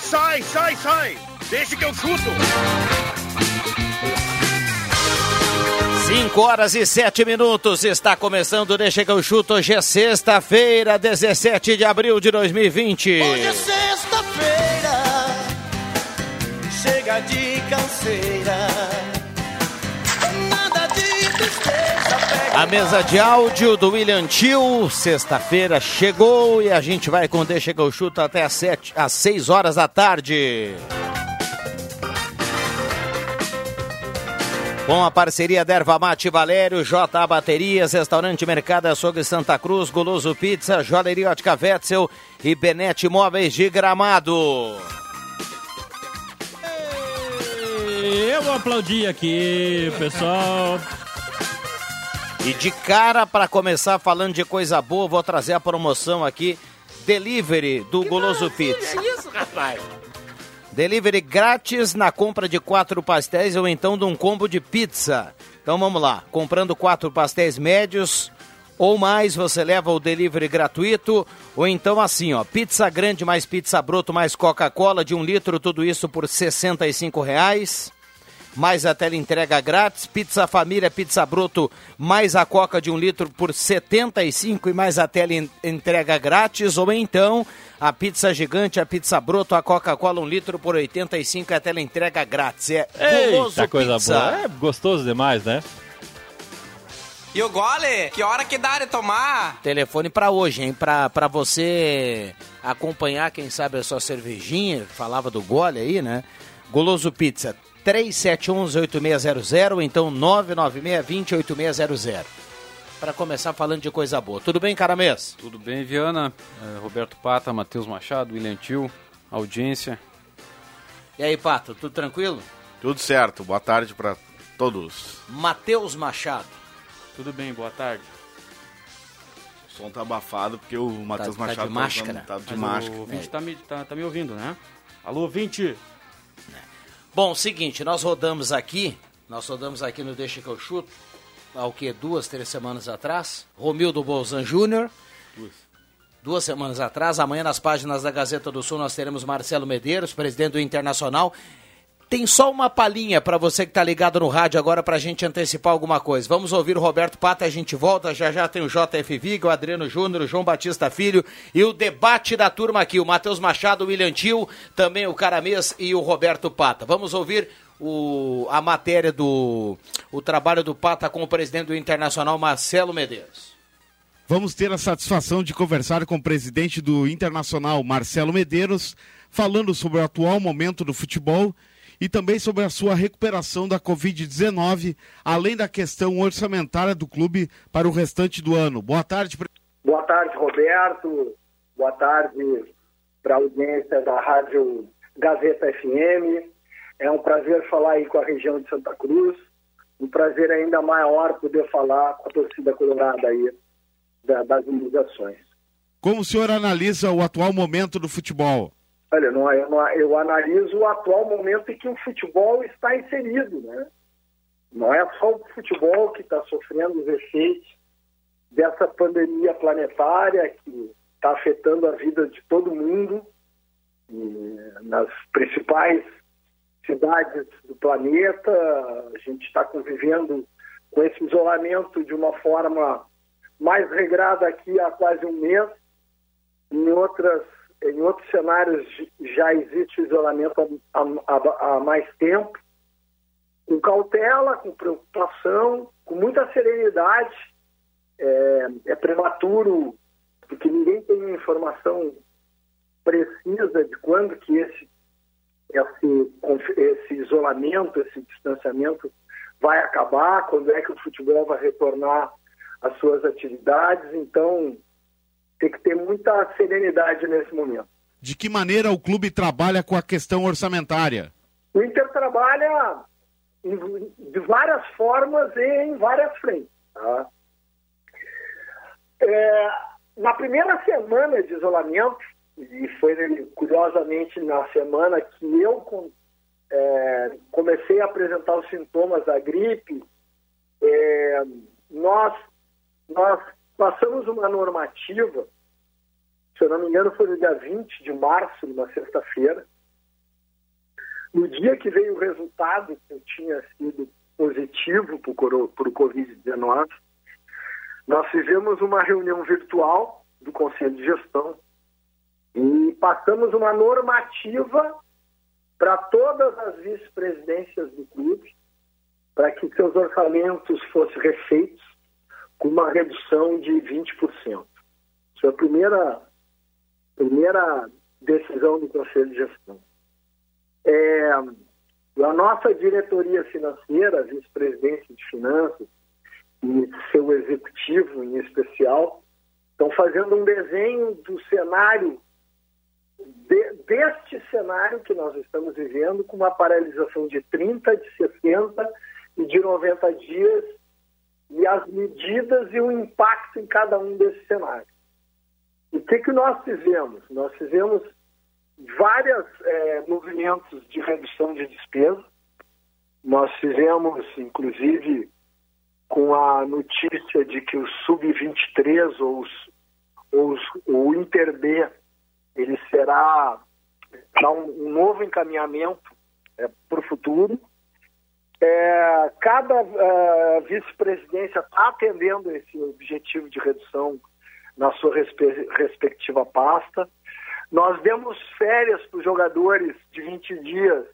Sai, sai, sai! Deixa que eu chuto! 5 horas e 7 minutos, está começando Deixa que eu chuto. Hoje é sexta-feira, 17 de abril de 2020. Hoje é sexta-feira, chega de canseira, A mesa de áudio do William Tio, sexta-feira chegou e a gente vai com Deixa que eu chuto até às, 7, às 6 horas da tarde. Com a parceria da Erva Mate Valério, J Baterias, Restaurante Mercado Açougue Santa Cruz, Goloso Pizza, Joalheria Ótica Wetzel e Benete Móveis de Gramado. Eu vou aplaudir aqui, pessoal. E de cara, para começar falando de coisa boa, vou trazer a promoção aqui, Delivery do Goloso Pizza. isso, rapaz? Delivery grátis na compra de quatro pastéis ou então de um combo de pizza. Então vamos lá, comprando quatro pastéis médios ou mais, você leva o delivery gratuito. Ou então assim, ó, pizza grande mais pizza broto mais Coca-Cola de um litro, tudo isso por 65 reais. Mais a tela entrega grátis, pizza família, pizza broto, mais a coca de um litro por R$ 75 e mais a tela en- entrega grátis, ou então a pizza gigante, a pizza broto, a Coca-Cola um litro por R$ 85 e a tela entrega grátis. É Guloso Eita, coisa Pizza. boa. É gostoso demais, né? E o gole? Que hora que dá de tomar? Telefone pra hoje, hein? Pra, pra você acompanhar, quem sabe, a sua cervejinha. Falava do gole aí, né? Goloso Pizza, 3711-8600 ou então 996-20-8600. Pra começar falando de coisa boa. Tudo bem, Caramês? Tudo bem, Viana? É, Roberto Pata, Matheus Machado, William Tio, audiência. E aí, Pato, tudo tranquilo? Tudo certo, boa tarde para todos. Matheus Machado. Tudo bem, boa tarde. O som tá abafado porque o Matheus tá de Machado máscara. usando- tá de Mas máscara. o ouvinte tá, me, tá, tá me ouvindo, né? Alô, ouvinte! Bom, seguinte, nós rodamos aqui, nós rodamos aqui no Deixa que eu chuto, há o que, duas, três semanas atrás, Romildo Bolzan Júnior, duas semanas atrás, amanhã nas páginas da Gazeta do Sul nós teremos Marcelo Medeiros, presidente do Internacional, tem só uma palhinha para você que tá ligado no rádio agora pra gente antecipar alguma coisa. Vamos ouvir o Roberto Pata, a gente volta, já já tem o JF Viga, o Adriano Júnior, o João Batista Filho e o debate da turma aqui, o Matheus Machado, o William Tio, também o Caramês e o Roberto Pata. Vamos ouvir o, a matéria do o trabalho do Pata com o presidente do Internacional, Marcelo Medeiros. Vamos ter a satisfação de conversar com o presidente do Internacional, Marcelo Medeiros, falando sobre o atual momento do futebol e também sobre a sua recuperação da Covid-19, além da questão orçamentária do clube para o restante do ano. Boa tarde, pre- Boa tarde, Roberto. Boa tarde para a audiência da Rádio Gazeta FM. É um prazer falar aí com a região de Santa Cruz. Um prazer ainda maior poder falar com a torcida colorada aí da- das imunizações. como o senhor analisa o atual momento do futebol? Olha, não, eu, não- eu analiso o atual momento em que o futebol está inserido, né? Não é só o futebol que está sofrendo os efeitos dessa pandemia planetária que está afetando a vida de todo mundo nas principais cidades do planeta. A gente está convivendo com esse isolamento de uma forma mais regrada aqui há quase um mês. Em outras em outros cenários já existe isolamento há, há- há mais tempo, com cautela, com preocupação, com muita serenidade. É, é prematuro, porque ninguém tem informação precisa de quando que esse, esse, esse isolamento, esse distanciamento vai acabar, quando é que o futebol vai retornar às suas atividades. Então, tem que ter muita serenidade nesse momento. De que maneira o clube trabalha com a questão orçamentária? O Inter trabalha de várias formas e em várias frentes. tá? É, na primeira semana de isolamento, e foi curiosamente na semana que eu é, comecei a apresentar os sintomas da gripe, é, nós, nós passamos uma normativa, se eu não me engano foi no dia 20 de março, numa sexta-feira, no dia que veio o resultado que eu tinha sido positivo para o Covid-19, nós fizemos uma reunião virtual do Conselho de Gestão e passamos uma normativa para todas as vice-presidências do clube, para que seus orçamentos fossem refeitos com uma redução de 20%. Isso foi a primeira, primeira decisão do Conselho de Gestão. É, a nossa diretoria financeira, a vice-presidência de finanças e seu executivo em especial, estão fazendo um desenho do cenário, de- deste cenário que nós estamos vivendo, com uma paralisação de 30, de 60 e de 90 dias, e as medidas e o impacto em cada um desses cenários. O que, que nós fizemos? Nós fizemos vários movimentos de redução de despesa. Nós fizemos, inclusive, com a notícia de que o Sub-23 ou, os- ou os- o Inter B ele será um, um novo encaminhamento para o futuro. É, cada eh, vice-presidência está atendendo esse objetivo de redução na sua respe- respectiva pasta. Nós demos férias para os jogadores de 20 dias,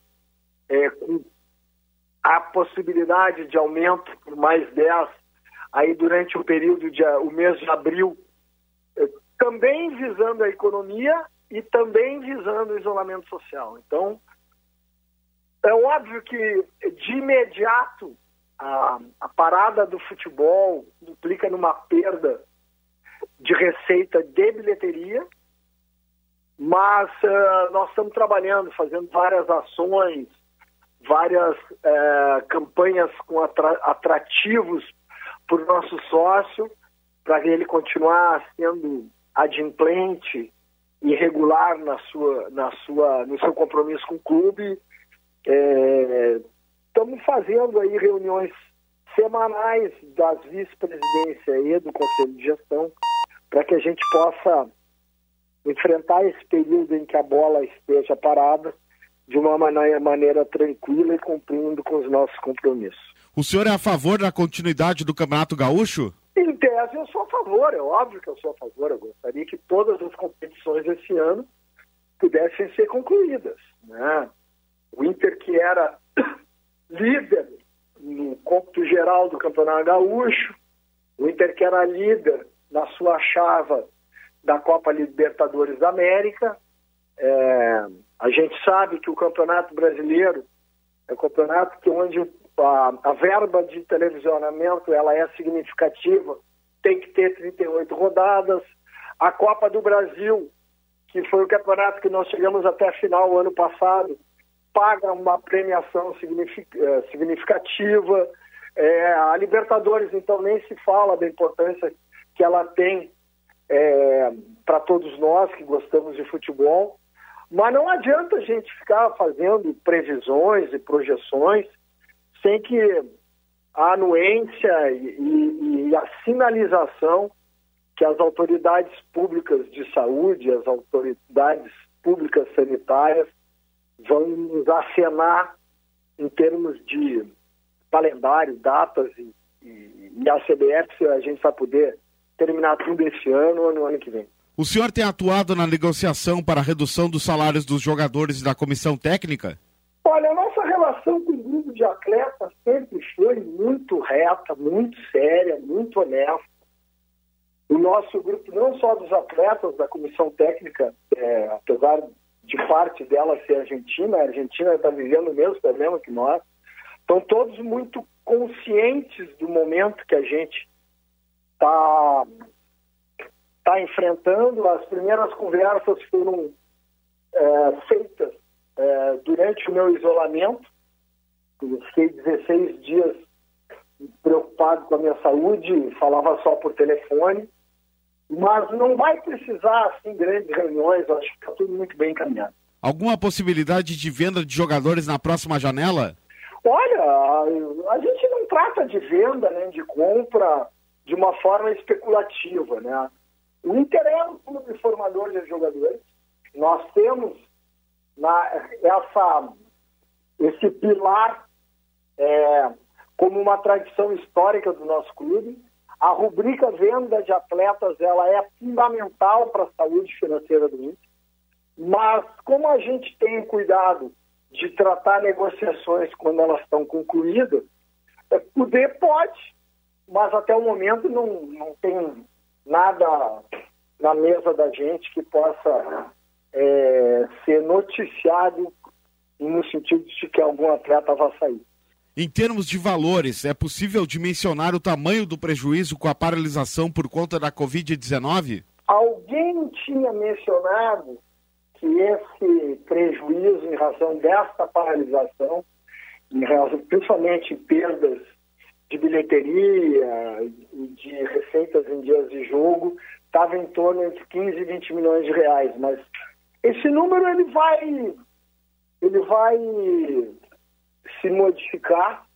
é, com a possibilidade de aumento por mais 10 aí durante o período de o mês de abril, eh, também visando a economia e também visando o isolamento social. Então, é óbvio que de imediato a, a parada do futebol implica numa perda de receita de bilheteria, mas eh, nós estamos trabalhando, fazendo várias ações, várias eh, campanhas com atra- atrativos para o nosso sócio, para ele continuar sendo adimplente e regular na sua, na sua, no seu compromisso com o clube. É, Estamos fazendo aí reuniões semanais das vice-presidências e do Conselho de Gestão para que a gente possa enfrentar esse período em que a bola esteja parada de uma maneira, maneira tranquila e cumprindo com os nossos compromissos. O senhor é a favor da continuidade do Campeonato Gaúcho? Em tese, eu sou a favor, é óbvio que eu sou a favor. Eu gostaria que todas as competições esse ano pudessem ser concluídas. Né? O Inter, que era líder no cômputo geral do Campeonato Gaúcho, o Inter, que era líder na sua chava da Copa Libertadores da América. É, a gente sabe que o Campeonato Brasileiro é um campeonato que onde a, a verba de televisionamento ela é significativa, tem que ter 38 rodadas. A Copa do Brasil, que foi o campeonato que nós chegamos até a final ano passado, paga uma premiação eh, significativa. É, a Libertadores, então, nem se fala da importância que ela tem para todos nós que gostamos de futebol. Mas não adianta a gente ficar fazendo previsões e projeções sem que a anuência e- e a sinalização que as autoridades públicas de saúde, as autoridades públicas sanitárias vão nos acenar em termos de calendário, datas e, e, e a CBF se a gente vai poder terminar tudo esse ano ou no ano que vem. O senhor tem atuado na negociação para a redução dos salários dos jogadores e da comissão técnica? Olha, a nossa relação com o grupo de atletas sempre foi muito reta, muito séria, muito honesta. O nosso grupo, não só dos atletas, da comissão técnica, é, apesar de parte dela ser argentina, a Argentina está vivendo o mesmo problema que nós, estão todos muito conscientes do momento que a gente está tá enfrentando. As primeiras conversas foram é, feitas é, durante o meu isolamento. Eu fiquei 16 dias preocupado com a minha saúde, falava só por telefone. Mas não vai precisar, assim, grandes reuniões, acho que está tudo muito bem encaminhado. Alguma possibilidade de venda de jogadores na próxima janela? Olha, a, gente não trata de venda, nem de compra de uma forma especulativa, né? O Inter é um clube formador de jogadores. Nós temos na, essa, esse pilar é, como uma tradição histórica do nosso clube. A rubrica venda de atletas ela é fundamental para a saúde financeira do Inter. Mas como a gente tem cuidado de tratar negociações quando elas estão concluídas, é, poder pode, mas até o momento não, não tem nada na mesa da gente que possa é, ser noticiado no sentido de que algum atleta vá sair. Em termos de valores, é possível dimensionar o tamanho do prejuízo com a paralisação por conta da Covid-19? Alguém tinha mencionado que esse prejuízo em razão desta paralisação, em razão, principalmente perdas de bilheteria de receitas em dias de jogo, estava em torno de 15 e 20 milhões de reais. Mas esse número ele vai, ele vai se modificar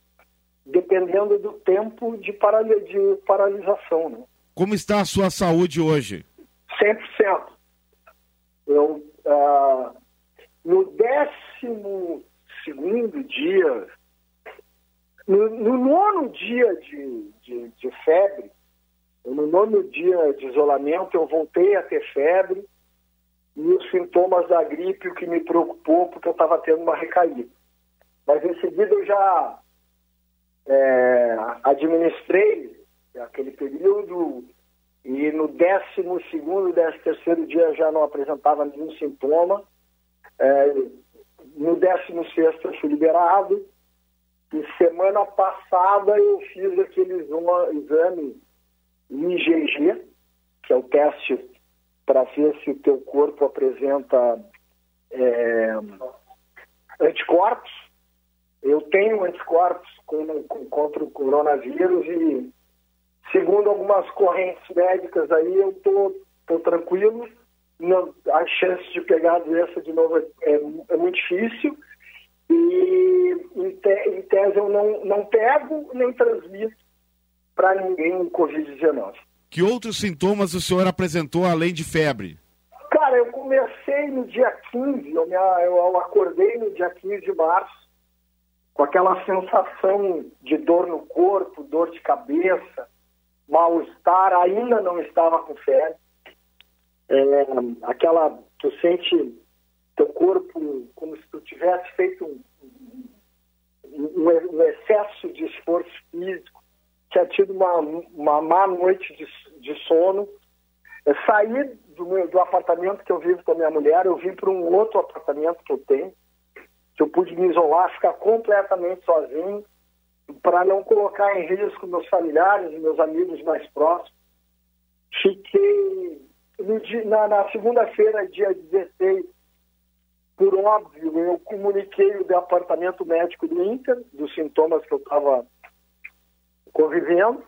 dependendo do tempo de, de paralisação. Né? Como está a sua saúde hoje? 100%. Eu, uh, no décimo segundo dia, no, no nono dia de, de, de febre, no nono dia de isolamento, eu voltei a ter febre e os sintomas da gripe, o que me preocupou, porque eu estava tendo uma recaída. Mas em seguida eu já é, administrei aquele período e no décimo segundo, décimo terceiro dia já não apresentava nenhum sintoma. É, no décimo sexto eu fui liberado e semana passada eu fiz aquele exame IgG, que é o teste para ver se o teu corpo apresenta é, anticorpos eu tenho anticorpos contra o coronavírus e, segundo algumas correntes médicas aí, eu tô, tô tranquilo. Não, a chance de pegar a doença de novo é, é, é muito difícil. E, em, te, em, tese, eu não, não pego nem transmito para ninguém o Covid-19. Que outros sintomas o senhor apresentou além de febre? Cara, eu comecei no dia 15, eu, me, eu acordei no dia 15 de março com aquela sensação de dor no corpo, dor de cabeça, mal-estar, ainda não estava com febre. É, aquela, tu sente teu corpo como se tu tivesse feito um, um, um excesso de esforço físico, tinha tido uma, uma má noite de, de sono. Eu saí do, meu, do apartamento que eu vivo com a minha mulher, eu vim para um outro apartamento que eu tenho, que eu pude me isolar, ficar completamente sozinho, para não colocar em risco meus familiares meus amigos mais próximos. Fiquei dia, na, na segunda-feira, dia 16, por óbvio, eu comuniquei o departamento médico do Inter, dos sintomas que eu estava convivendo.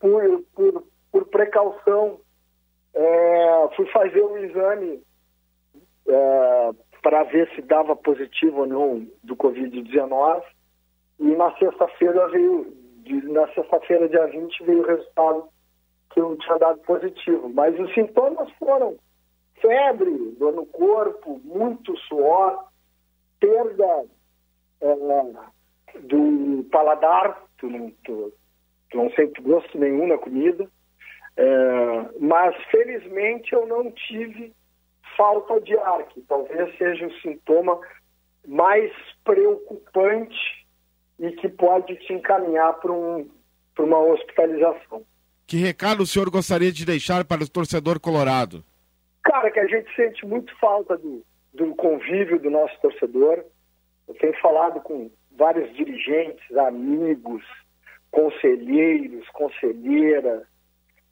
Por, por, por precaução, é, fui fazer o um exame é, para ver se dava positivo ou não do Covid-19. E na sexta-feira veio, na sexta-feira, dia 20, veio o resultado que eu tinha dado positivo. Mas os sintomas foram febre, dor no corpo, muito suor, perda é, do paladar, tu não, tu, tu não sente gosto nenhum na comida. É, mas felizmente eu não tive falta de ar, que talvez seja o sintoma mais preocupante e que pode te encaminhar para um, uma hospitalização. Que recado o senhor gostaria de deixar para o torcedor colorado? Cara, que a gente sente muito falta do, do convívio do nosso torcedor. Eu tenho falado com vários dirigentes, amigos, conselheiros, conselheiras,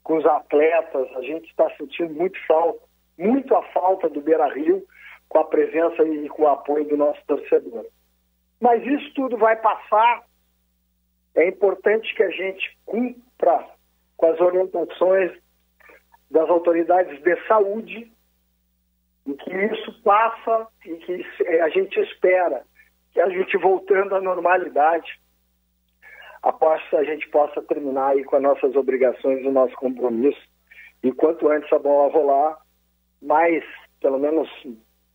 com os atletas. A gente está sentindo muito falta, muito a falta do Beira Rio com a presença e com o apoio do nosso torcedor. Mas isso tudo vai passar. É importante que a gente cumpra com as orientações das autoridades de saúde e que isso passa e que a gente espera que a gente voltando à normalidade após a gente possa terminar aí com as nossas obrigações o nosso compromisso. E quanto antes a bola rolar, mais, pelo menos,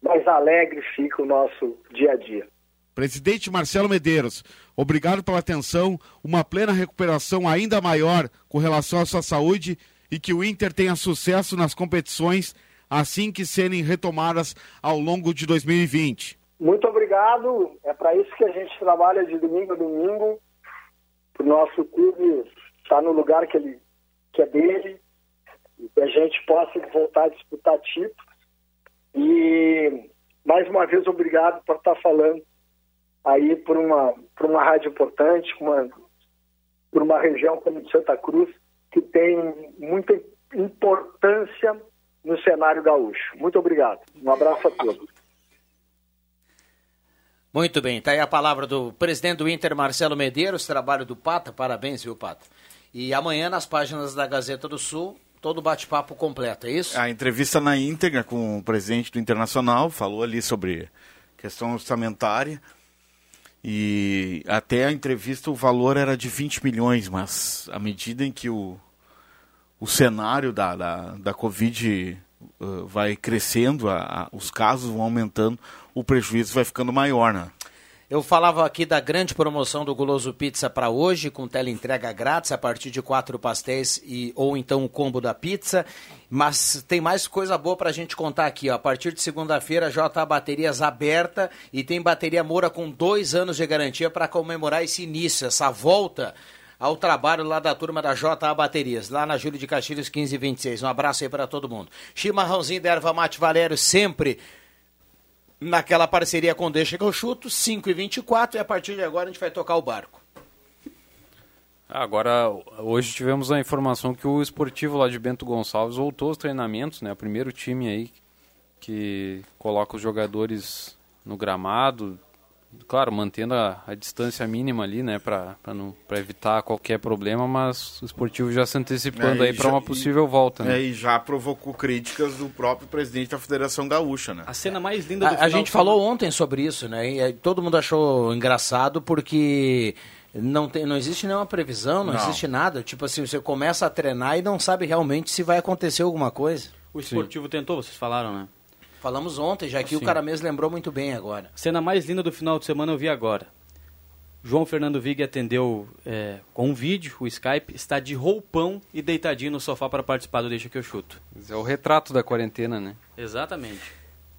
mais alegre fica o nosso dia a dia. Presidente Marcelo Medeiros, obrigado pela atenção, uma plena recuperação ainda maior com relação à sua saúde e que o Inter tenha sucesso nas competições assim que serem retomadas ao longo de 2020. Muito obrigado, é para isso que a gente trabalha de domingo a domingo, o nosso clube estar no lugar que, ele, que é dele, e que a gente possa voltar a disputar títulos. E mais uma vez obrigado por estar falando aí por uma, por uma rádio importante, uma, por uma região como Santa Cruz, que tem muita importância no cenário gaúcho. Muito obrigado. Um abraço a todos. Muito bem, está aí a palavra do presidente do Inter, Marcelo Medeiros, trabalho do Pata, parabéns, viu, Pata? E amanhã nas páginas da Gazeta do Sul, todo bate-papo completo, é isso? A entrevista na íntegra com o presidente do Internacional, falou ali sobre questão orçamentária, e até a entrevista o valor era de 20 milhões, mas à medida em que o, o cenário da, da, da Covid uh, vai crescendo, a, a, os casos vão aumentando, o prejuízo vai ficando maior, né? Eu falava aqui da grande promoção do Guloso Pizza para hoje, com teleentrega grátis a partir de quatro pastéis e ou então o combo da pizza. Mas tem mais coisa boa para a gente contar aqui. Ó. A partir de segunda-feira, JA Baterias aberta e tem bateria Moura com dois anos de garantia para comemorar esse início, essa volta ao trabalho lá da turma da JA Baterias, lá na Júlio de Castilhos 1526. Um abraço aí para todo mundo. Chimarrãozinho da Erva Mate Valério, sempre naquela parceria com Deixa que eu chuto, 5 e 24 e a partir de agora a gente vai tocar o barco. Agora, hoje tivemos a informação que o esportivo lá de Bento Gonçalves voltou aos treinamentos, né? O primeiro time aí que coloca os jogadores no gramado, claro, mantendo a, a distância mínima ali, né, para evitar qualquer problema, mas o esportivo já se antecipando é, aí para uma possível e, volta. Né? É, e já provocou críticas do próprio presidente da Federação Gaúcha, né? A cena mais linda do A, a gente falou ontem sobre isso, né? E todo mundo achou engraçado porque não, tem, não existe nenhuma previsão, não, não, existe nada. Tipo assim, você começa a treinar e não sabe realmente se vai acontecer alguma coisa. O esportivo Sim. tentou, vocês falaram, né? Falamos ontem, já que Sim. o cara mesmo lembrou muito bem agora. Cena mais linda do final de semana eu vi agora. João Fernando Vig atendeu é, com um vídeo, o Skype, está de roupão e deitadinho no sofá para participar do Deixa que eu chuto. É o retrato da quarentena, né? Exatamente.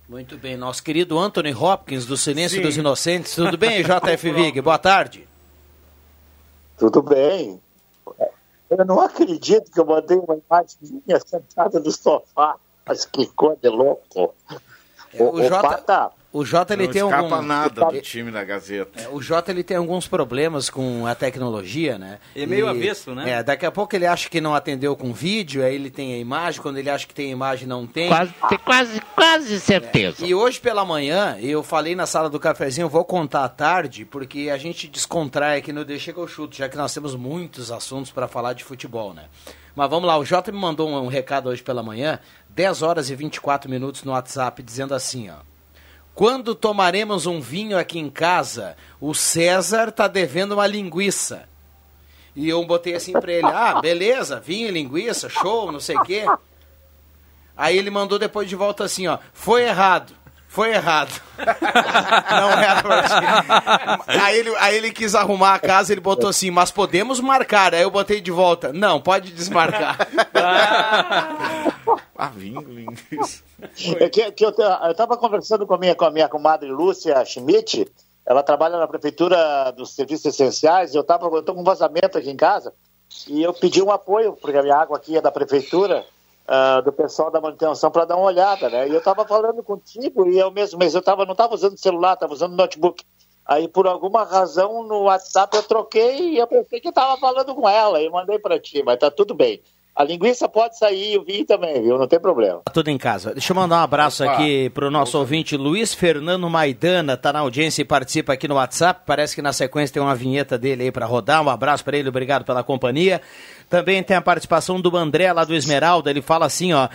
Muito bem, nosso querido Anthony Hopkins, do Silêncio Sim. dos Inocentes. Tudo bem, JF Vig? Boa tarde. Tudo bem. Eu não acredito que eu mandei uma imagem minha sentada no sofá. Mas que coisa louco. É, o, o, Jota, o Jota ele não tem algum nada do time da Gazeta. É, o Jota ele tem alguns problemas com a tecnologia, né? Ele é meio e, avesso, né? É, daqui a pouco ele acha que não atendeu com vídeo, aí ele tem a imagem, quando ele acha que tem a imagem não tem. Quase, tem quase, quase certeza. É, e hoje pela manhã, eu falei na sala do cafezinho, vou contar à tarde, porque a gente descontrai aqui no Deixa que eu chuto, já que nós temos muitos assuntos para falar de futebol, né? Mas vamos lá, o Jota me mandou um, um recado hoje pela manhã, 10 horas e 24 minutos no WhatsApp, dizendo assim, ó. Quando tomaremos um vinho aqui em casa, o César tá devendo uma linguiça. E eu botei assim pra ele, ah, beleza, vinho linguiça, show, não sei o quê. Aí ele mandou depois de volta assim, ó, foi errado. Foi errado. Não era pra aí ele, aí ele quis arrumar a casa, ele botou assim, mas podemos marcar. Aí eu botei de volta. Não, pode desmarcar. ah, vinho, linguiça. É que, que eu, eu tava conversando com a, minha, com a minha comadre Lúcia Schmidt, ela trabalha na prefeitura dos serviços essenciais, eu tava, eu tô com um vazamento aqui em casa, e eu pedi um apoio, porque a minha água aqui é da prefeitura, uh, do pessoal da manutenção para dar uma olhada, né? E eu tava falando contigo, e eu mesmo, mas eu tava, não tava usando celular, tava usando notebook. Aí, por alguma razão, no WhatsApp eu troquei e eu pensei que estava falando com ela e mandei para ti, mas tá tudo bem. A linguiça pode sair e o vinho também, viu? Não tem problema. Tá tudo em casa. Deixa eu mandar um abraço Opa. aqui pro nosso ouvinte Luiz Fernando Maidana, tá na audiência e participa aqui no WhatsApp. Parece que na sequência tem uma vinheta dele aí para rodar. Um abraço para ele, obrigado pela companhia. Também tem a participação do André lá do Esmeralda. Ele fala assim, ó.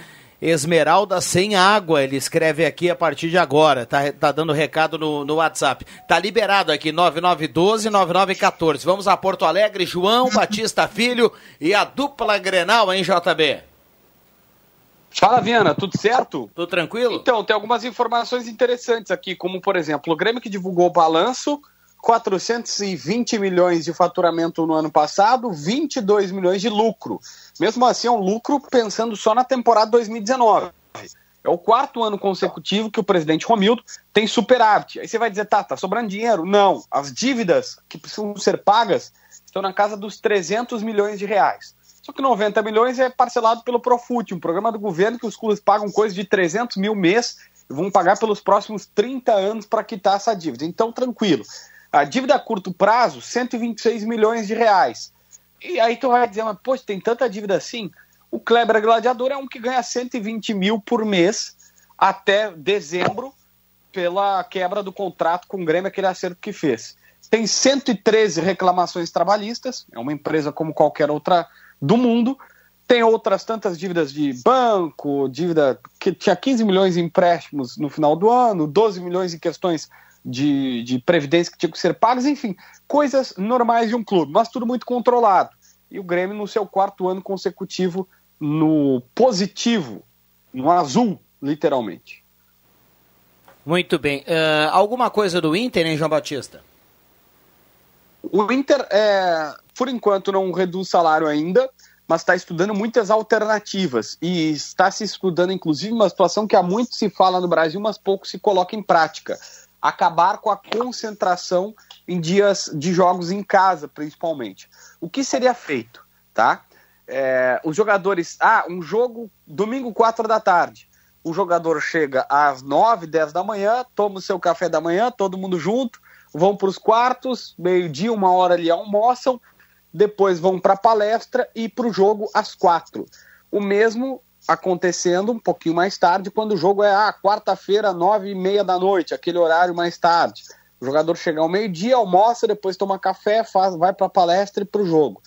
Esmeralda sem água, ele escreve aqui a partir de agora, tá, tá dando recado no, no WhatsApp. Tá liberado aqui, 9912-9914. Vamos a Porto Alegre, João Batista Filho e a dupla Grenal, hein, JB? Fala, Viana, tudo certo? Tudo tranquilo? Então, tem algumas informações interessantes aqui, como, por exemplo, o Grêmio que divulgou o balanço, 420 milhões de faturamento no ano passado, 22 milhões de lucro. Mesmo assim, é um lucro pensando só na temporada 2019. É o quarto ano consecutivo que o presidente Romildo tem superávit. Aí você vai dizer, tá, tá sobrando dinheiro? Não. As dívidas que precisam ser pagas estão na casa dos 300 milhões de reais. Só que 90 milhões é parcelado pelo Profut, um programa do governo que os clubes pagam coisa de 300 mil mês e vão pagar pelos próximos 30 anos para quitar essa dívida. Então, tranquilo. A dívida a curto prazo, 126 milhões de reais. E aí tu vai dizer, mas poxa, tem tanta dívida assim? O Kleber Gladiador é um que ganha 120 mil por mês até dezembro pela quebra do contrato com o Grêmio, aquele acerto que fez. Tem 113 reclamações trabalhistas, é uma empresa como qualquer outra do mundo. Tem outras tantas dívidas de banco, dívida que tinha 15 milhões em empréstimos no final do ano, 12 milhões em questões de, de previdência que tinham que ser pagas, enfim, coisas normais de um clube, mas tudo muito controlado. E o Grêmio no seu quarto ano consecutivo no positivo, no azul, literalmente. Muito bem. Uh, alguma coisa do Inter, hein, João Batista? O Inter, é, por enquanto, não reduz salário ainda, mas está estudando muitas alternativas e está se estudando, inclusive, uma situação que há muito se fala no Brasil, mas pouco se coloca em prática. Acabar com a concentração em dias de jogos em casa, principalmente. O que seria feito, tá? É, os jogadores. Ah, um jogo domingo, 4 da tarde. O jogador chega às 9, 10 da manhã, toma o seu café da manhã, todo mundo junto, vão para os quartos, meio-dia, uma hora ali almoçam, depois vão para a palestra e para o jogo às quatro. O mesmo acontecendo um pouquinho mais tarde, quando o jogo é ah, quarta-feira, nove e meia da noite, aquele horário mais tarde. O jogador chega ao meio-dia, almoça, depois toma café, faz, vai para a palestra e para o jogo.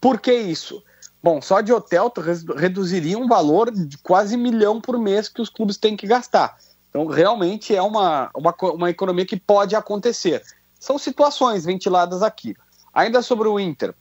Por que isso? Bom, só de hotel tu reduziria um valor de quase milhão por mês que os clubes têm que gastar. Então, realmente é uma, uma, uma economia que pode acontecer. São situações ventiladas aqui. Ainda sobre o Inter,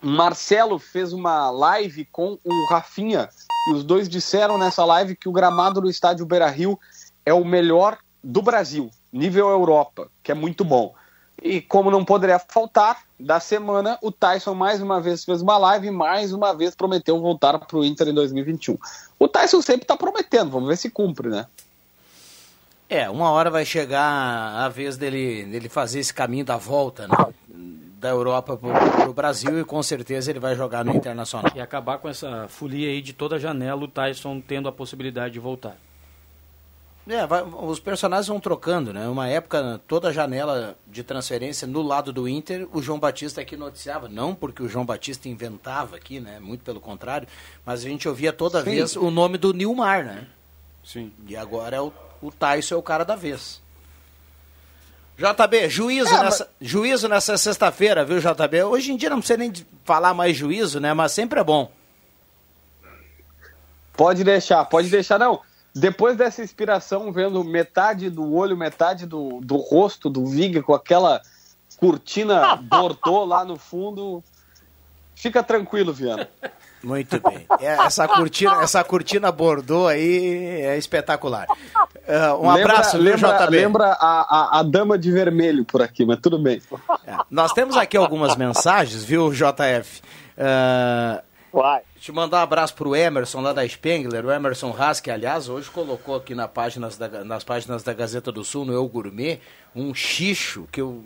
Marcelo fez uma live com o Rafinha e os dois disseram nessa live que o gramado do estádio Beira Rio é o melhor do Brasil, nível Europa, que é muito bom. E como não poderia faltar, da semana, o Tyson mais uma vez fez uma live e mais uma vez prometeu voltar para o Inter em 2021. O Tyson sempre está prometendo, vamos ver se cumpre, né? É, uma hora vai chegar a vez dele, dele fazer esse caminho da volta, né? Da Europa para o Brasil e com certeza ele vai jogar no Internacional. E acabar com essa folia aí de toda a janela, o Tyson tendo a possibilidade de voltar. É, vai, os personagens vão trocando, né? Uma época, toda a janela de transferência no lado do Inter, o João Batista aqui noticiava, não porque o João Batista inventava aqui, né? Muito pelo contrário, mas a gente ouvia toda Sim. vez o nome do Nilmar, né? Sim. E agora é o, o Tyson é o cara da vez. JB, juízo, É, nessa, juízo nessa sexta-feira, viu, JB? Hoje em dia não precisa nem falar mais juízo, né? Mas sempre é bom. Pode deixar, pode deixar, não. Depois dessa inspiração, vendo metade do olho, metade do, do rosto do Viga com aquela cortina bordô lá no fundo, fica tranquilo, Viana. Muito bem. É, Essa cortina, essa cortina bordô aí é espetacular. Ah, um Lembra- abraço, lembra, JB? Lembra a, a, a dama de vermelho por aqui, mas tudo bem. Nós temos aqui algumas mensagens, viu, JF? Deixa eu mandar um abraço pro Emerson lá da Spengler, o Emerson Haas, que aliás hoje colocou aqui na páginas da- nas páginas da Gazeta do Sul, no Eu Gourmet, um xixo que eu.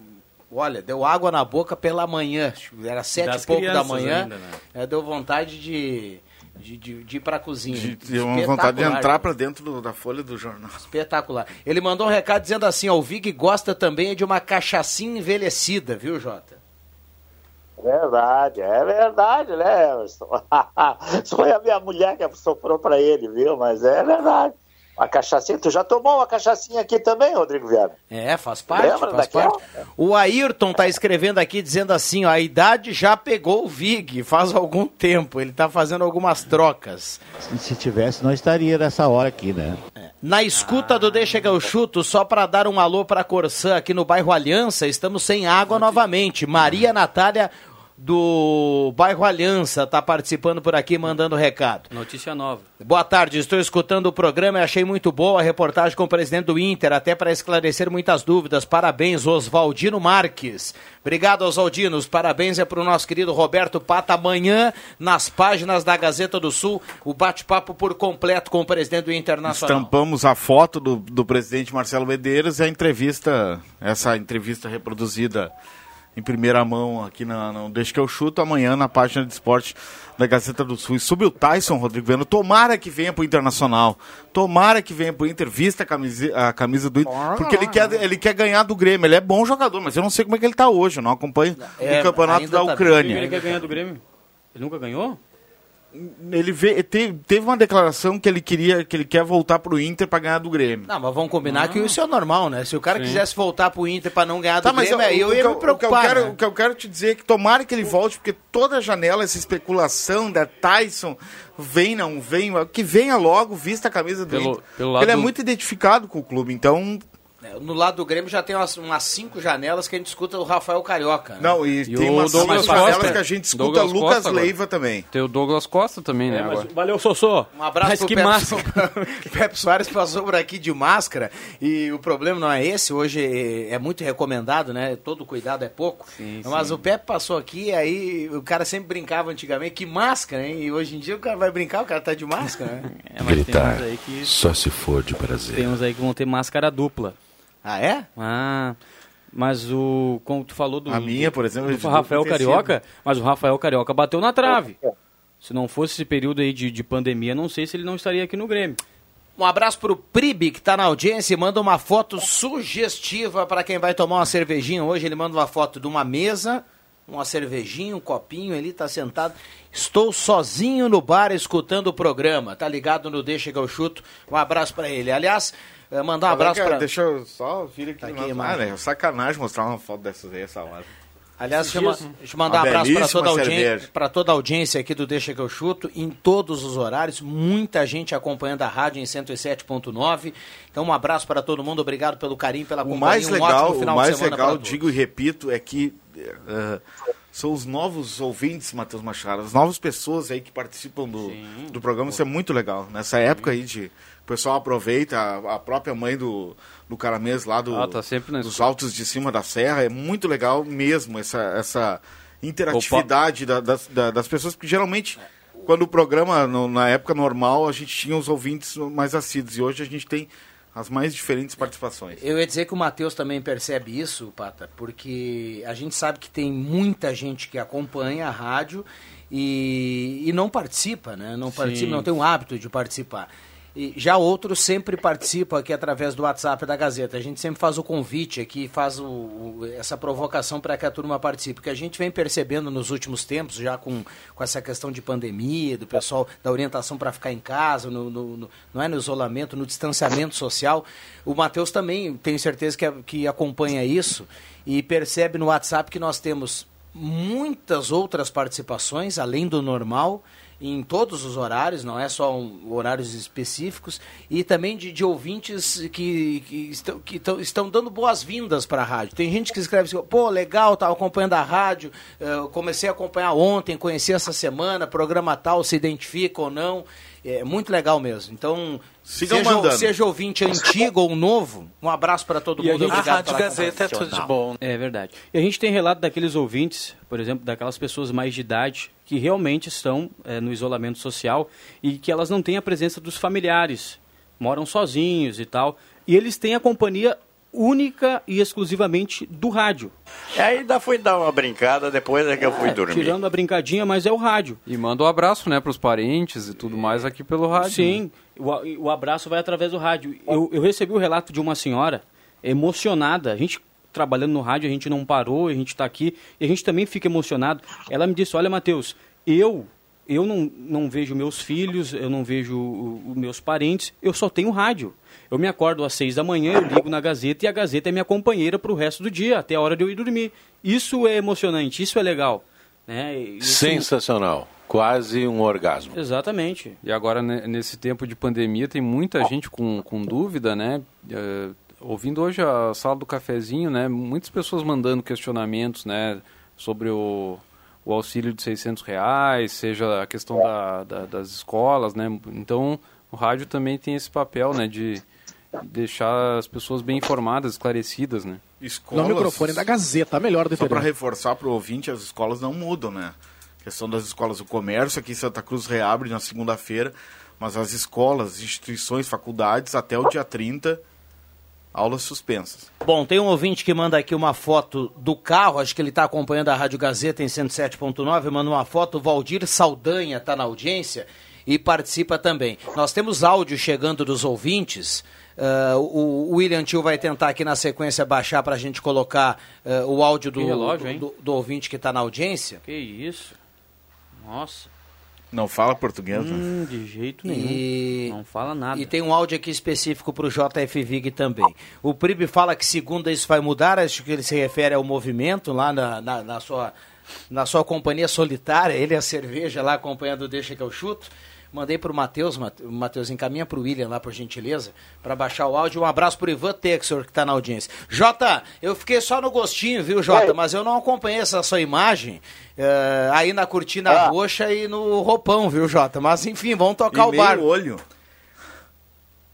Olha, deu água na boca pela manhã. Era sete Das e pouco da manhã. ainda, né? É, deu vontade de, de, de, de ir pra cozinha. De, de uma vontade de entrar pra dentro do- da folha do jornal. Espetacular. Ele mandou um recado dizendo assim, ó, o Vig gosta também de uma cachaçinha envelhecida, viu, Jota? Verdade, é verdade, né, Emerson? Isso foi a minha mulher que soprou pra ele, viu? Mas é verdade. Uma cachaçinha, tu já tomou uma cachaçinha aqui também, Rodrigo Viana? É, faz parte, Lembra faz daquela? parte. O Ayrton tá escrevendo aqui dizendo assim, ó, a idade já pegou o Vig faz algum tempo, ele tá fazendo algumas trocas. Se tivesse, não estaria nessa hora aqui, né? Na escuta do Deixa que eu chuto, só para dar um alô para Corsã aqui no bairro Aliança, estamos sem água novamente. Maria Natália do bairro Aliança tá participando por aqui, mandando recado. Notícia nova. Boa tarde, estou escutando o programa e achei muito boa a reportagem com o presidente do Inter, até para esclarecer muitas dúvidas. Parabéns, Oswaldino Marques. Obrigado, Oswaldinos. Parabéns é para o nosso querido Roberto Pata. Amanhã, nas páginas da Gazeta do Sul, o bate-papo por completo com o presidente do Internacional. Estampamos a foto do, do presidente Marcelo Medeiros e a entrevista, essa entrevista reproduzida em primeira mão aqui na, no Deixa que eu chuto amanhã na página de esporte da Gazeta do Sul. E sobre o Tyson, Rodrigo Viana, tomara que venha pro Internacional. Tomara que venha pro Inter, vista a camisa, a camisa do Inter. Porque ele quer, ele quer ganhar do Grêmio. Ele é bom jogador, mas eu não sei como é que ele tá hoje. Eu não acompanho É, o campeonato da tá Ucrânia. Ele quer ganhar do Grêmio? Ele nunca ganhou? Ele vê- te- teve uma declaração que ele queria, que ele quer voltar pro Inter para ganhar do Grêmio. Não, mas vamos combinar que isso é normal, né? Se o cara Sim. quisesse voltar pro Inter pra não ganhar do Tá, mas Grêmio, aí eu o ia me o que eu preocupar. quero, né? o que eu quero te dizer é que tomara que ele volte, porque toda janela, essa especulação da Tyson, vem, não vem, que venha logo, vista a camisa do Pelo- Inter. pelo Porque Ele é lado- muito identificado com o clube, então... É, No lado do Grêmio já tem umas, umas cinco janelas que a gente escuta o Rafael Carioca. né? Não, e, tem umas, umas janelas que a gente escuta Douglas Lucas Costa agora. Leiva também. Tem o Douglas Costa também, né? É, mas agora. valeu, Sossô. Um abraço Mas pro que Pepe, máscara. Pepe Soares passou por aqui de máscara e o problema não é esse, hoje é, muito recomendado, né? Todo cuidado é pouco. mas sim. o Pepe passou aqui, aí o cara sempre brincava antigamente, que máscara, hein? E hoje em dia o cara vai brincar, o cara tá de máscara, né? É, mas tem Gritar, uns aí que- só se for de prazer. Tem uns aí que vão ter máscara dupla. Ah, é? Ah, mas o. Como tu falou do. A minha, por exemplo, é do Rafael. Carioca, mas o Rafael Carioca bateu na trave. Se não fosse esse período aí de, de pandemia, não sei se ele não estaria aqui no Grêmio. Um abraço pro Pribi, que tá na audiência e manda uma foto sugestiva para quem vai tomar uma cervejinha hoje. Ele manda uma foto de uma mesa, uma cervejinha, um copinho, ele tá sentado. Estou sozinho no bar escutando o programa. Tá ligado no Deixa que eu chuto. Um abraço para ele. Aliás, eh, mandar um abraço Olha, para Deixa eu só vir aqui. Tá no aqui, ah, né? Sacanagem mostrar uma foto dessas aí essa hora. Aliás, deixa eu, mandar um abraço para toda, a audiência, toda a audiência aqui do Deixa que eu chuto, em todos os horários, muita gente acompanhando a rádio em 107.9. Então, um abraço para todo mundo, obrigado pelo carinho, pela O companhia. mais um legal, ótimo final o mais de semana legal, digo e repito, é que eh, são os novos ouvintes, Matheus Machado, as novas pessoas aí que participam do, do programa, isso é muito legal. Nessa época aí de o pessoal aproveita, a, a própria mãe do, do Caramês lá do, Ah, tá dos altos de cima da serra, é muito legal mesmo essa, essa interatividade da- das, da- das pessoas, porque geralmente quando o programa, no- na época normal, a gente tinha os ouvintes mais assíduos, e hoje a gente tem as mais diferentes participações. Eu ia dizer que o Matheus também percebe isso, Pata, porque a gente sabe que tem muita gente que acompanha a rádio e, e não participa, né? Não participa, Sim. não tem o hábito de participar. E já outros sempre participam aqui através do WhatsApp da Gazeta. A gente sempre faz o convite aqui, faz o, o- essa provocação para que a turma participe. Porque a gente vem percebendo nos últimos tempos, já com, com essa questão de pandemia, do pessoal, da orientação para ficar em casa, no, no- no- não é no isolamento, no distanciamento social. O Matheus também, tenho certeza que, que acompanha isso e percebe no WhatsApp que nós temos muitas outras participações, além do normal, em todos os horários, não é só um- horários específicos, e também de, de ouvintes que, que estão, que estão, dando boas-vindas para a rádio. Tem gente que escreve assim, pô, legal, estava acompanhando a rádio, eh, comecei a acompanhar ontem, conheci essa semana, programa tal, se identifica ou não. É muito legal mesmo. Então, Sigam seja, mandando. seja ouvinte antigo ou novo, um abraço para todo E a mundo. gente- Obrigado A Rádio Gazeta é tudo de bom. É verdade. E a gente tem relato daqueles ouvintes, por exemplo, daquelas pessoas mais de idade que realmente estão eh, no isolamento social e que elas não têm a presença dos familiares, moram sozinhos e tal. E eles têm a companhia única e exclusivamente do rádio. E ainda fui dar uma brincada depois é que eu fui dormir. Tirando a brincadinha, mas é o rádio. E manda um abraço, né, pros parentes e tudo mais aqui pelo rádio. Sim, o, o abraço vai através do rádio. Eu, eu recebi o relato de uma senhora emocionada. A gente trabalhando no rádio, a gente não parou, a gente está aqui e a gente também fica emocionado. Ela me disse: Olha, Matheus, eu eu não, não vejo meus filhos, eu não vejo os meus parentes, eu só tenho rádio. Eu me acordo às seis da manhã, eu ligo na Gazeta e a Gazeta é minha companheira para o resto do dia, até a hora de eu ir dormir. Isso é emocionante, isso é legal. Né? Isso... Sensacional. Quase um orgasmo. Exatamente. E agora, nesse tempo de pandemia, tem muita gente com, com dúvida, né? Uh, ouvindo hoje a sala do cafezinho, né? Muitas pessoas mandando questionamentos, né? Sobre o, o auxílio de 600 reais, seja a questão da, da, das escolas, né? Então, o rádio também tem esse papel, né? De deixar as pessoas bem informadas, esclarecidas, né? Escolas, no microfone da Gazeta, melhor Só para reforçar para o ouvinte, as escolas não mudam, né? A questão das escolas do comércio, aqui em Santa Cruz reabre na segunda-feira, mas as escolas, instituições, faculdades, até o dia 30 aulas suspensas. Bom, tem um ouvinte que manda aqui uma foto do carro, acho que ele está acompanhando a Rádio Gazeta em 107.9, manda uma foto, o Valdir Saldanha está na audiência e participa também. Nós temos áudio chegando dos ouvintes. Uh, o, William Tio vai tentar aqui na sequência baixar para a gente colocar uh, o áudio do, relógio, do, do, do, ouvinte que está na audiência. Que isso? Nossa. Não fala português, né? hum, De jeito nenhum. E... Não fala nada. E tem um áudio aqui específico para o JF Vig também. O Pribe fala que segunda isso vai mudar, acho que ele se refere ao movimento lá na, na, na sua, na sua companhia solitária, ele e a cerveja lá acompanhando o Deixa que eu chuto. Mandei para o Matheus, Matheus, encaminha para o William lá, por gentileza, para baixar o áudio. Um abraço para o Ivan Texor, que está na audiência. Jota, eu fiquei só no gostinho, viu, Jota? Mas eu não acompanhei essa sua imagem uh, aí na cortina ah. roxa e no roupão, viu, Jota? Mas enfim, vamos tocar e o bar. olho.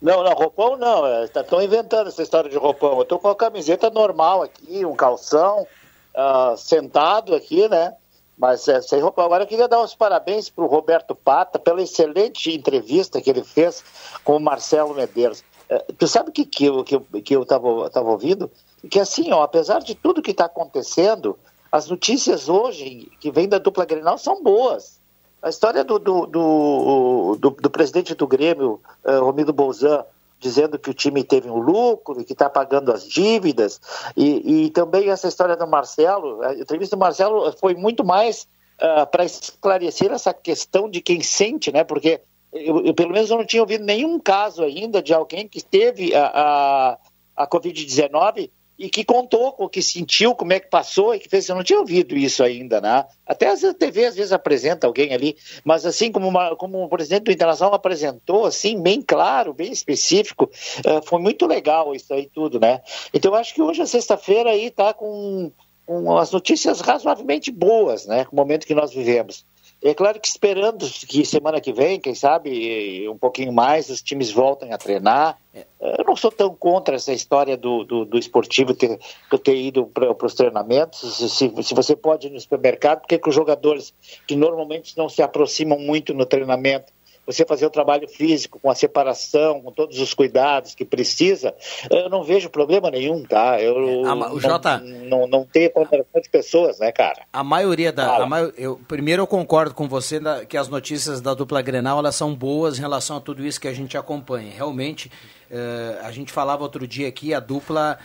Não, não, roupão não. Estão é, inventando essa história de roupão. Eu estou com a camiseta normal aqui, um calção, uh, sentado aqui, né? Mas é, sem roupa. Agora eu queria dar os parabéns para o Roberto Pata pela excelente entrevista que ele fez com o Marcelo Medeiros. É, tu sabe o que, que eu estava que eu tava, tava ouvindo? Que assim, ó, apesar de tudo que está acontecendo, as notícias hoje que vêm da dupla Grenal são boas. A história do, do, do, do, do presidente do Grêmio, uh, Romildo Bolzan, dizendo que o time teve um lucro e que está pagando as dívidas. E, e, também essa história do Marcelo, a entrevista do Marcelo foi muito mais uh, para esclarecer essa questão de quem sente, né? Porque eu, eu, pelo menos não tinha ouvido nenhum caso ainda de alguém que teve a, a, a Covid-19 e que contou o que sentiu, como é que passou e que fez. Eu não tinha ouvido isso ainda, né? Até a TV às vezes apresenta alguém ali, mas assim como, uma, como o presidente do Internacional apresentou, assim, bem claro, bem específico, uh, foi muito legal isso aí tudo, né? Então eu acho que hoje, a sexta-feira, aí tá com, com as notícias razoavelmente boas, né? Com o momento que nós vivemos. É claro que esperando que semana que vem, quem sabe, um pouquinho mais, os times voltem a treinar. É. Eu não sou tão contra essa história do, do, do esportivo ter, ter ido para os treinamentos. Se, se, você pode ir no supermercado, por que os jogadores que normalmente não se aproximam muito no treinamento você fazer o trabalho físico com a separação, com todos os cuidados que precisa, eu não vejo problema nenhum, tá? Eu a, o Jota, não, não, não tenho concentração de pessoas, né, cara? A maioria da. A mai, eu, primeiro eu concordo com você que as notícias da dupla Grenal elas são boas em relação a tudo isso que a gente acompanha. Realmente. Uh, a gente falava outro dia aqui, a dupla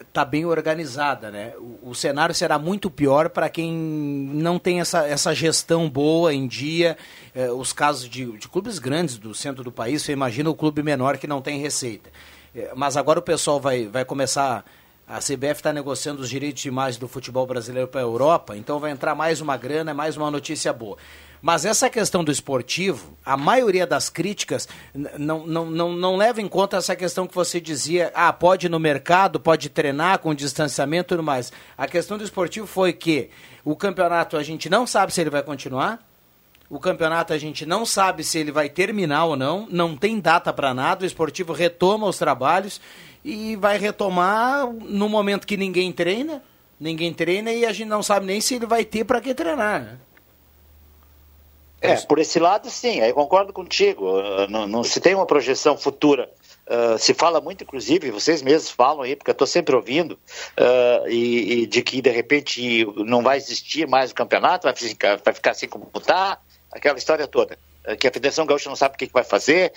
está uh, bem organizada, né? O, o, cenário será muito pior para quem não tem essa, essa gestão boa em dia. Uh, os casos de, de, clubes grandes do centro do país, você imagina o clube menor que não tem receita. mas agora o pessoal vai, vai começar. A CBF está negociando os direitos de imagem do futebol brasileiro para a Europa, então vai entrar mais uma grana, mais uma notícia boa. Mas essa questão do esportivo, a maioria das críticas não, não, não, não leva em conta essa questão que você dizia, ah, pode ir no mercado, pode treinar com distanciamento e tudo mais. A questão do esportivo foi que o campeonato a gente não sabe se ele vai continuar, o campeonato a gente não sabe se ele vai terminar ou não, não tem data para nada, o esportivo retoma os trabalhos e vai retomar no momento que ninguém treina, ninguém treina e a gente não sabe nem se ele vai ter para que treinar. Né? É, por esse lado, sim, aí concordo contigo. Não, não, se tem uma projeção futura Uh, se fala muito, inclusive, vocês mesmos falam aí, porque eu estou sempre ouvindo, uh, e, e, de que de repente não vai existir mais o campeonato, vai ficar, vai ficar assim como está, aquela história toda. Uh, que a Federação Gaúcha não sabe o que, vai fazer.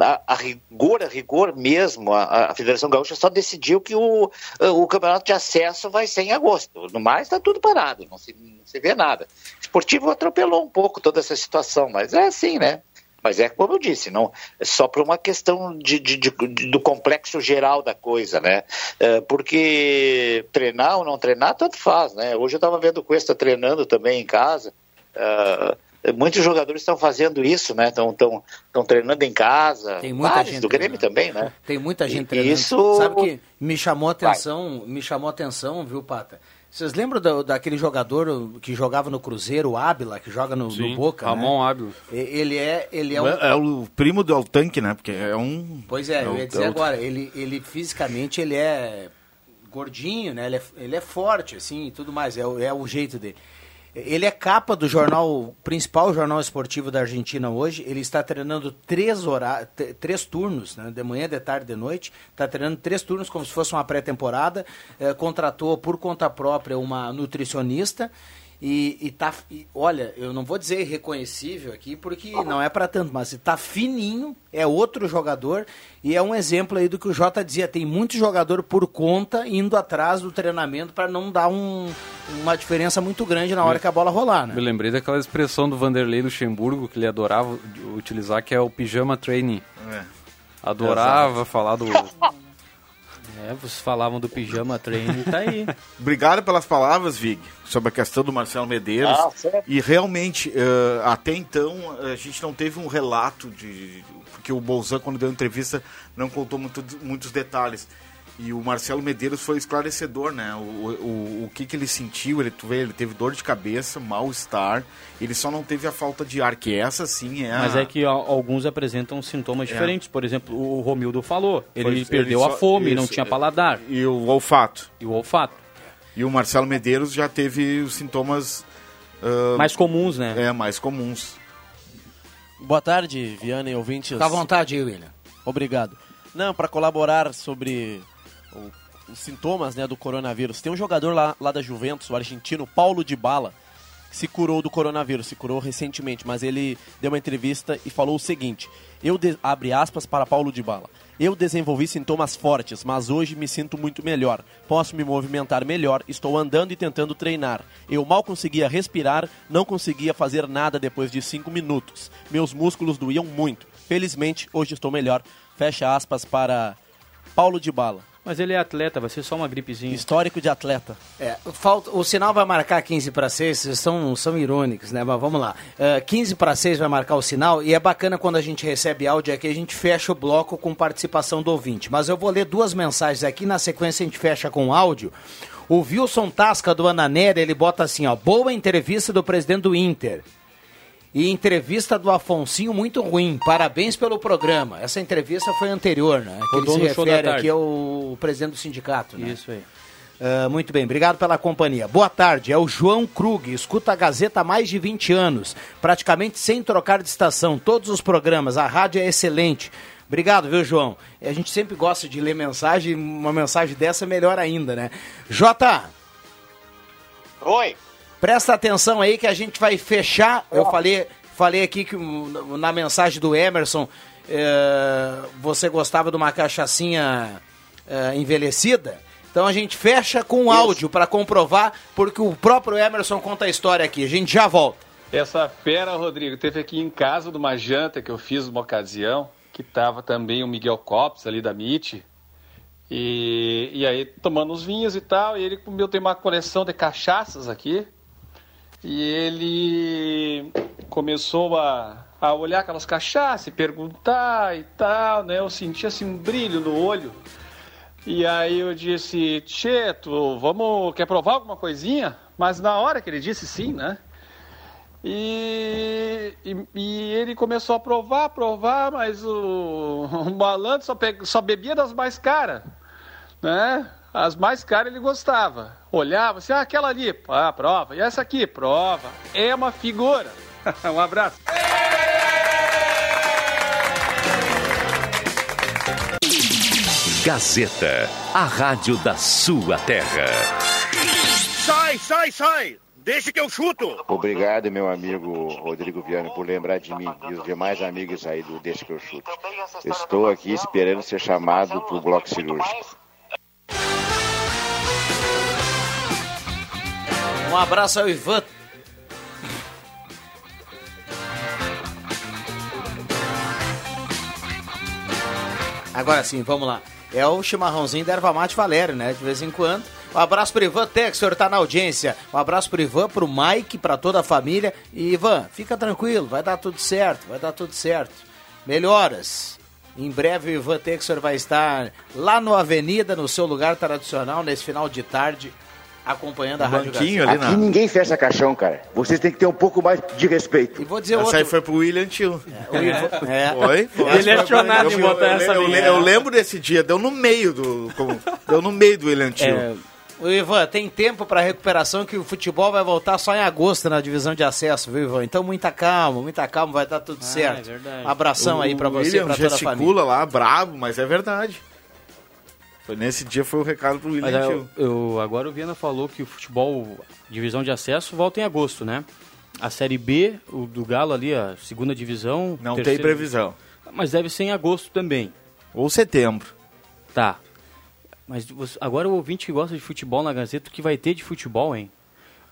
A, a, rigor, a rigor mesmo, a, a, Federação Gaúcha só decidiu que o, o campeonato de acesso vai ser em agosto. No mais, está tudo parado, não se, não se vê nada. O esportivo atropelou um pouco toda essa situação, mas é assim, né? Mas é como eu disse, não é só por uma questão de, de, de, do complexo geral da coisa, né? É, porque treinar ou não treinar, tanto faz, né? Hoje eu estava vendo o Cuesta treinando também em casa. É, muitos jogadores estão fazendo isso, né? Estão treinando em casa. Tem muita Vários, gente do Grêmio também, né? Tem muita gente E treinando. isso- Sabe que me chamou a atenção, me chamou a atenção, viu, Pata? Vocês lembram do- daquele jogador que jogava no Cruzeiro, o Ábila, que joga no, no Sim, Boca? Ramon né? Ábila. Ele é, ele é um, É o primo do Altanque, né? Porque é um. Pois é, eu o- ia dizer é agora, ele, ele fisicamente ele é gordinho, né? Ele é, ele é forte, assim, e tudo mais, é, é o jeito dele. Ele é capa do jornal, principal jornal esportivo da Argentina hoje. Ele está treinando três, hora, três turnos, né? de manhã, de tarde, de noite. Está treinando três turnos como se fosse uma pré-temporada. Eh, contratou por conta própria uma nutricionista. E, e tá, e, olha, eu não vou dizer irreconhecível aqui, porque não é para tanto, mas tá fininho, é outro jogador, e é um exemplo aí do que o Jota dizia, tem muito jogador por conta indo atrás do treinamento para não dar um- uma diferença muito grande na hora que a bola rolar, né? Me lembrei daquela expressão do Vanderlei Luxemburgo que ele adorava utilizar, que é o pijama training. É. Adorava falar do. É, vocês falavam do pijama training, tá aí. Obrigado pelas palavras, Vig, sobre a questão do Marcelo Medeiros. Ah, certo. e realmente, eh, até então, a gente não teve um relato de. Porque o Bolzan, quando deu entrevista, não contou muito- muitos detalhes. E o Marcelo Medeiros foi esclarecedor, né? O, o, o que, que ele sentiu, ele, tu vê, ele teve dor de cabeça, mal-estar, ele só não teve a falta de ar, que essa sim é a... Mas é que ó, alguns apresentam sintomas É. diferentes. Por exemplo, o Romildo falou, ele Foi- perdeu ele a só- fome, não isso, tinha é. paladar. E o olfato. E o olfato. E o Marcelo Medeiros já teve os sintomas... ah, Mais comuns, né? É, mais comuns. Boa tarde, Viana e ouvintes. Fica à vontade William. Obrigado. Não, para colaborar sobre o- os sintomas né, do coronavírus. Tem um jogador lá, lá da Juventus, o argentino Paulo Dybala, que se curou do coronavírus, se curou recentemente, mas ele deu uma entrevista e falou o seguinte: eu de- abre aspas para Paulo Dybala. Eu desenvolvi sintomas fortes, mas hoje me sinto muito melhor. Posso me movimentar melhor, estou andando e tentando treinar. Eu mal conseguia respirar, não conseguia fazer nada depois de cinco minutos. Meus músculos doíam muito. Felizmente, hoje estou melhor. Fecha aspas para Paulo de Bala. Mas ele é atleta, vai ser só uma gripezinha. Histórico de atleta. É, falta, o sinal vai marcar 15 para 6, vocês são, são irônicos, né? Mas vamos lá. Uh, 15 para 6 vai marcar o sinal e é bacana quando a gente recebe áudio aqui, a gente fecha o bloco com participação do ouvinte. Mas eu vou ler duas mensagens aqui, na sequência a gente fecha com áudio. O Wilson Tasca do Ananera, ele bota assim, ó, boa entrevista do presidente do Inter. E entrevista do Afonsinho muito ruim. Parabéns pelo programa. Essa entrevista foi anterior, né? Que ele Rodou se show da refere tarde. aqui ao presidente do sindicato, né? Isso aí. Ah, muito bem, obrigado pela companhia. Boa tarde, é o João Krug, escuta a Gazeta há mais de 20 anos, praticamente sem trocar de estação, todos os programas, a rádio é excelente. Obrigado, viu, João? A gente sempre gosta de ler mensagem, uma mensagem dessa é melhor ainda, né? Jota, Oi. Presta atenção aí que a gente vai fechar. Eu falei, falei aqui que na mensagem do Emerson eh, você gostava de uma cachaçinha eh, envelhecida. Então a gente fecha com um áudio para comprovar, porque o próprio Emerson conta a história aqui. A gente já volta. Essa fera, Rodrigo, teve aqui em casa de uma janta que eu fiz numa ocasião, que tava também o Miguel Copes ali da MIT. E, e aí tomando os vinhos e tal, e ele comeu, tem uma coleção de cachaças aqui. E ele começou a, a olhar aquelas cachaças e perguntar e tal, né? Eu senti assim um brilho no olho. E aí eu disse, Tchê, tu, vamos, quer provar alguma coisinha? Mas na hora que ele disse sim, né? E, e, e ele começou a provar, provar, mas o, o malandro só, pe- só bebia das mais caras, né? As mais caras ele gostava. Olhava assim, ah, aquela ali, ah, prova. E essa aqui, prova. É uma figura. um abraço. Gazeta, a rádio da sua terra. Sai, sai, sai! Deixa que eu chuto! Obrigado, meu amigo Rodrigo Viana, por lembrar de mim e os demais amigos aí do Deixa que eu chuto. Estou aqui esperando ser chamado para o bloco cirúrgico. Um abraço ao Ivan. Agora sim, vamos lá. É o chimarrãozinho da erva mate Valério, né? De vez em quando. Um abraço pro Ivan Tex, o senhor tá na audiência. Um abraço pro Ivan, pro Mike, pra toda a família. E Ivan, fica tranquilo, vai dar tudo certo, vai dar tudo certo. Melhoras. Em breve o Ivan Texor vai estar lá no Avenida, no seu lugar tradicional, nesse final de tarde, acompanhando a Rádio Gazeta. Aqui ninguém fecha caixão, cara. Vocês têm que ter um pouco mais de respeito. E vou dizer Essa outro. aí foi pro William Tio. o Ivan- é. Foi? foi. Ele é em Eu- botar eu- essa eu, linha. eu lembro desse dia, deu no meio do. como- deu no meio do William Tio. É, o Ivan, tem tempo para recuperação que o futebol vai voltar só em agosto na divisão de acesso, viu, Ivan? Então muita calma, muita calma, vai dar tudo certo. é verdade. Um abração aí para O você e William para toda a gesticula família. lá, brabo, mas é verdade. Foi nesse dia foi o recado pro William Mas eu, eu- agora o Viana falou que o futebol, divisão de acesso, volta em agosto, né? A Série B, o do Galo ali, a segunda divisão. Não tem terceira- previsão. Mas deve ser em agosto também. Ou setembro. Tá. Mas agora o ouvinte que gosta de futebol na Gazeta, o que vai ter de futebol, hein?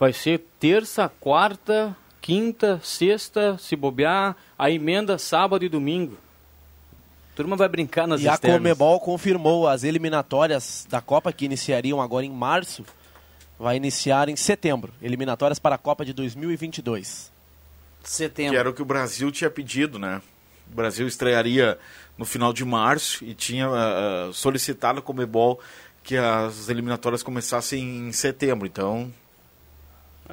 Vai ser terça, quarta, quinta, sexta, se bobear, a emenda sábado e domingo. A turma vai brincar nas E a externas. Comebol confirmou as eliminatórias da Copa que iniciariam agora em março, vai iniciar em setembro. Eliminatórias para a Copa de 2022. Setembro. Que era o que o Brasil tinha pedido, né? O Brasil estrearia no final de março e tinha ah, solicitado a Comebol que as eliminatórias começassem em setembro. Então,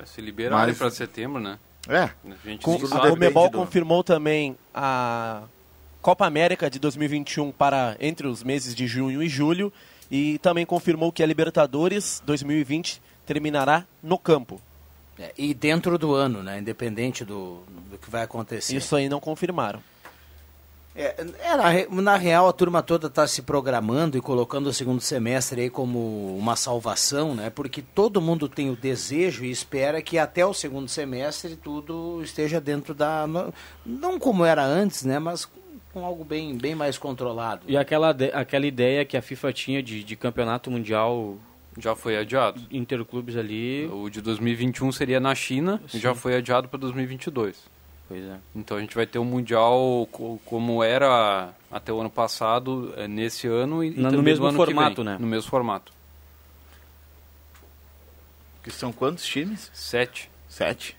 se liberarem Mas- para setembro, né? É. A gente Com- não a. Comebol confirmou também a Copa América de 2021 para entre os meses de junho e julho e também confirmou que a Libertadores 2020 terminará no campo. É, e dentro do ano, né? Independente do, do que vai acontecer. Isso aí não confirmaram. É, é, na, na real, a turma toda está se programando e colocando o segundo semestre aí como uma salvação, né? Porque todo mundo tem o desejo e espera que até o segundo semestre tudo esteja dentro da... Não como era antes, né? Mas com algo bem, bem mais controlado. E aquela, de- aquela ideia que a FIFA tinha de, de campeonato mundial Já foi adiado. interclubes ali. O de 2021 seria na China e já foi adiado para 2022. Pois é. Então a gente vai ter um mundial co- como era até o ano passado, eh, nesse ano e, no mesmo no ano que formato, vem. né? No mesmo formato. que são quantos times? Sete. Sete.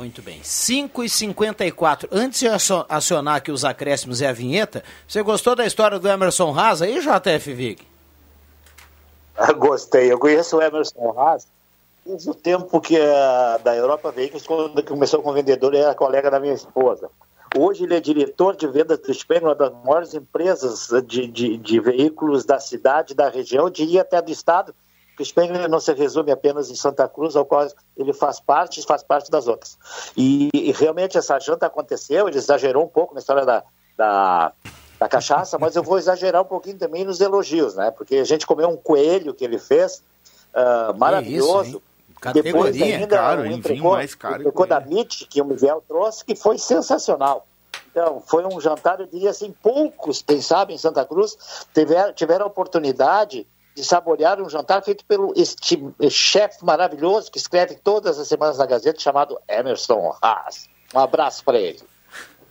Muito bem. 5 e 54 Antes de acio- acionar aqui os acréscimos e a vinheta, você gostou da história do Emerson Haas aí, JF Vig? Ah, Gostei. Eu conheço o Emerson Haas desde o tempo que da Europa Veículos, quando começou como vendedor, ele era colega da minha esposa. Hoje ele é diretor de vendas do Spengler, uma das maiores empresas de, de, de veículos da cidade, da região, eu diria até do estado. O Spengler não se resume apenas em Santa Cruz, ao qual ele faz parte, faz parte das outras. E, e realmente essa janta aconteceu, ele exagerou um pouco na história da, da, da cachaça, mas eu vou exagerar um pouquinho também nos elogios, né? Porque a gente comeu um coelho que ele fez, ah, maravilhoso. hein? Categoria, caro, um hein? entrecô- Vinho mais caro um que entrecô da MIT, que o Miguel trouxe, que foi sensacional. Então, foi um jantar, eu diria assim, poucos, quem sabe, em Santa Cruz, tiver, tiveram a oportunidade de saborear um jantar feito pelo este chefe maravilhoso que escreve todas as semanas na Gazeta, chamado Emerson Haas. Um abraço para ele.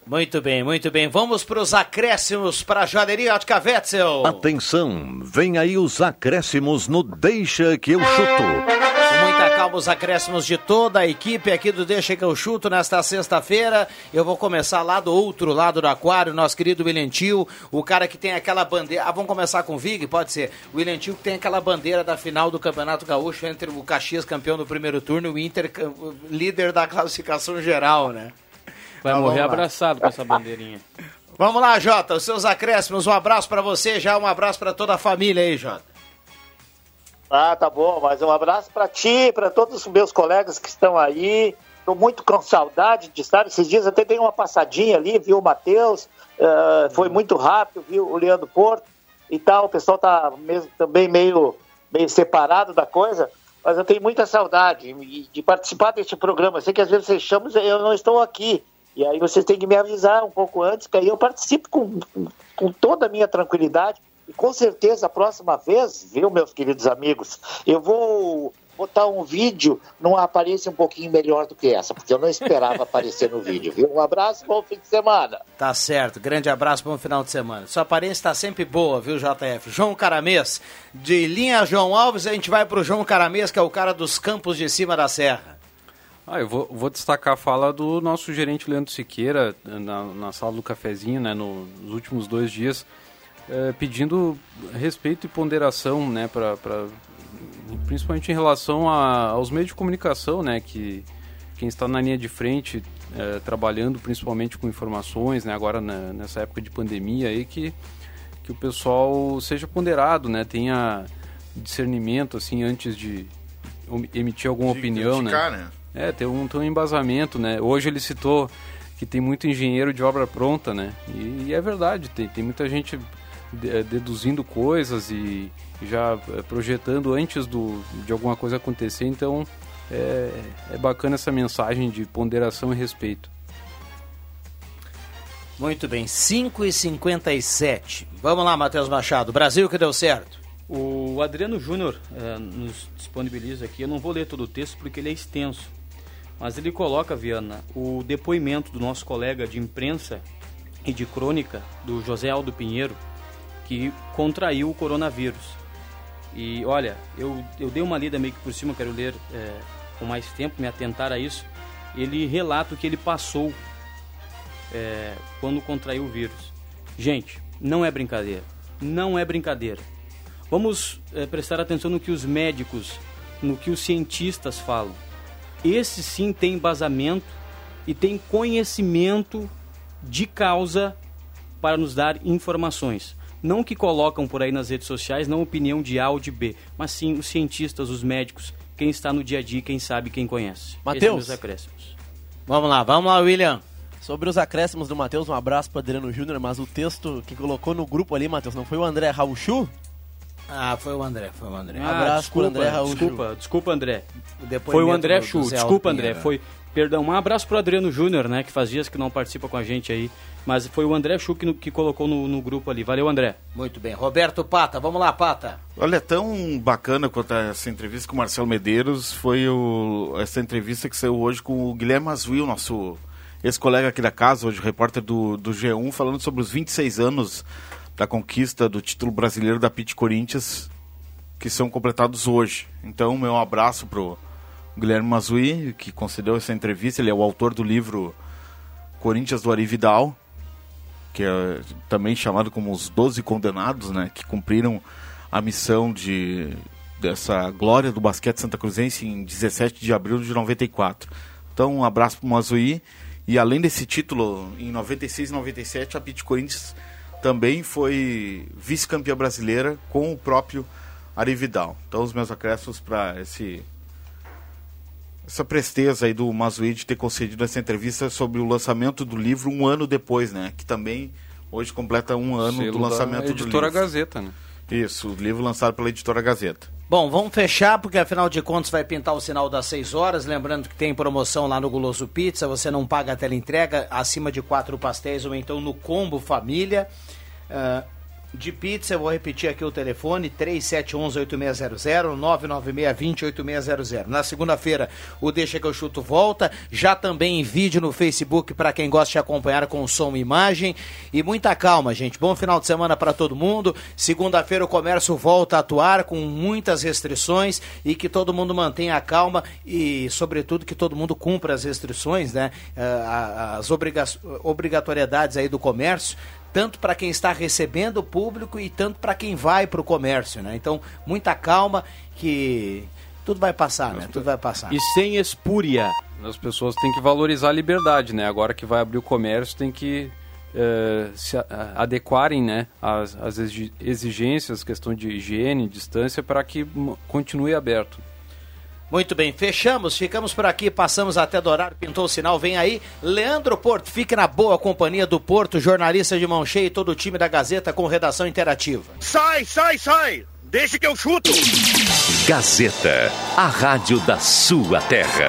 Muito bem, muito bem. Vamos para os acréscimos para a Joalheria Ótica Wetzel. Atenção, vem aí os acréscimos no Deixa que eu chuto. Com muita calma, os acréscimos de toda a equipe aqui do Deixa que eu chuto nesta sexta-feira. Eu vou começar lá do outro lado do aquário, nosso querido William Tio, o cara que tem aquela bandeira. Ah, vamos começar com o Vig? Pode ser. O William Tio que tem aquela bandeira da final do Campeonato Gaúcho entre o Caxias, campeão do primeiro turno, e o Inter, líder da classificação geral, né? Vai Então, morrer abraçado com essa bandeirinha. Vamos lá, Jota, os seus acréscimos. Um abraço para você, já um abraço para toda a família aí, Jota. Ah, tá bom, mas um abraço para ti, para todos os meus colegas que estão aí. Estou muito com saudade de estar. Esses dias até dei uma passadinha ali, viu o Matheus, eh, foi muito rápido, viu o Leandro Porto. e tal. O pessoal tá mesmo, também meio, meio separado da coisa, mas eu tenho muita saudade de, de participar deste programa. Eu sei que às vezes vocês chamam e eu não estou aqui. E aí vocês têm que me avisar um pouco antes, que aí eu participo com, com toda a minha tranquilidade. E com certeza a próxima vez, viu, meus queridos amigos, eu vou botar um vídeo numa aparência um pouquinho melhor do que essa, porque eu não esperava aparecer no vídeo, viu? Um abraço, bom fim de semana. Tá certo, grande abraço, bom final de semana. Sua aparência está sempre boa, viu, JF? João Caramês, de linha João Alves, a gente vai pro João Caramês, que é o cara dos campos de cima da serra. Ah, eu vou, vou destacar a fala do nosso gerente Leandro Siqueira na, na sala do cafezinho, né, no, nos últimos dois dias, eh, pedindo respeito e ponderação, né, para principalmente em relação a, aos meios de comunicação, né, que quem está na linha de frente é, trabalhando principalmente com informações, né, agora na, nessa época de pandemia aí que que o pessoal seja ponderado, né, tenha discernimento assim antes de emitir alguma De opinião, né? criticar, né? É, ter um, ter um embasamento, né? Hoje ele citou que tem muito engenheiro de obra pronta, né? E, e é verdade, tem, tem muita gente deduzindo coisas e já eh, projetando antes do, de alguma coisa acontecer, então é, é bacana essa mensagem de ponderação e respeito. Muito bem, 5 e 57 Vamos lá, Matheus Machado. Brasil que deu certo. O Adriano Júnior eh, nos disponibiliza aqui, eu não vou ler todo o texto porque ele é extenso, mas ele coloca, Viana, o depoimento do nosso colega de imprensa e de crônica, do José Aldo Pinheiro, que contraiu o coronavírus. E olha, eu, eu dei uma lida meio que por cima, quero ler eh, com mais tempo, me atentar a isso. Ele relata o que ele passou é, quando contraiu o vírus. Gente, não é brincadeira. Não é brincadeira. Vamos é, prestar atenção no que os médicos, no que os cientistas falam. Esse sim tem embasamento e tem conhecimento de causa para nos dar informações. Não que colocam por aí nas redes sociais, não opinião de A ou de B, mas sim os cientistas, os médicos, quem está no dia a dia, quem sabe, quem conhece. São meus acréscimos. Vamos lá, vamos lá, William. Sobre os acréscimos do Matheus, um abraço para Adriano Júnior, mas o texto que colocou no grupo ali, Matheus, não foi o André Rauchu? Ah, foi o André, foi o André. Um abraço pro André Raul Desculpa, desculpa, André. Foi o André Chu, desculpa, André. Pinheiro. Foi, perdão, um abraço pro Adriano Júnior, né, que faz dias que não participa com a gente aí. Mas foi o André Chu que, que colocou no, no grupo ali. Valeu, André. Muito bem. Roberto Pata, vamos lá, Pata. Olha, tão bacana quanto essa entrevista com o Marcelo Medeiros foi o- essa entrevista que saiu hoje com o Guilherme Azuil, nosso ex-colega aqui da casa, hoje repórter do, do G1, falando sobre os 26 anos da conquista do título brasileiro da Pit Corinthians, que são completados hoje. Então, meu abraço pro Guilherme Mazui, que concedeu essa entrevista. Ele é o autor do livro Corinthians do Ari Vidal, que é também chamado como os 12 condenados, né, que cumpriram a missão de dessa glória do basquete santa cruzense em 17 de abril de 94. Então, um abraço para o Mazuí. E além desse título, em 96 e 97, a Pit Corinthians também foi vice-campeã brasileira com o próprio Ari Vidal. Então, os meus acréscimos para esse essa presteza aí do Mazuí de ter concedido essa entrevista sobre o lançamento do livro um ano depois, né? Que também hoje completa um ano Selo do da lançamento do editora livro. Gazeta, né? Isso, o livro lançado pela editora Gazeta. Bom, vamos fechar, porque afinal de contas vai pintar o sinal das 6 horas. Lembrando que tem promoção lá no Guloso Pizza, você não paga a entrega acima de quatro pastéis ou então no combo família. Ah, de pizza, eu vou repetir aqui o telefone: 3711-8600, 996-20-8600. Na segunda-feira, o Deixa que eu chuto volta. Já também em vídeo no Facebook para quem gosta de acompanhar com som e imagem. E muita calma, gente. Bom final de semana para todo mundo. Segunda-feira, o comércio volta a atuar com muitas restrições e que todo mundo mantenha a calma e, sobretudo, que todo mundo cumpra as restrições, né? Ah, As obriga obrigatoriedades aí do comércio tanto para quem está recebendo o público e tanto para quem vai para o comércio, né? Então, muita calma que tudo vai passar, né? Tudo vai passar. E sem espúria. As pessoas têm que valorizar a liberdade, né? Agora que vai abrir o comércio, tem que eh, se adequarem, né, às, às exi- exigências, questão de higiene, distância, para que continue aberto. Muito bem, fechamos, ficamos por aqui, passamos até do horário, pintou o sinal, vem aí. Leandro Porto, fique na boa companhia do Porto, jornalista de mão cheia e todo o time da Gazeta com redação interativa. Sai, sai, sai! Deixa que eu chuto! Gazeta, a rádio da sua terra.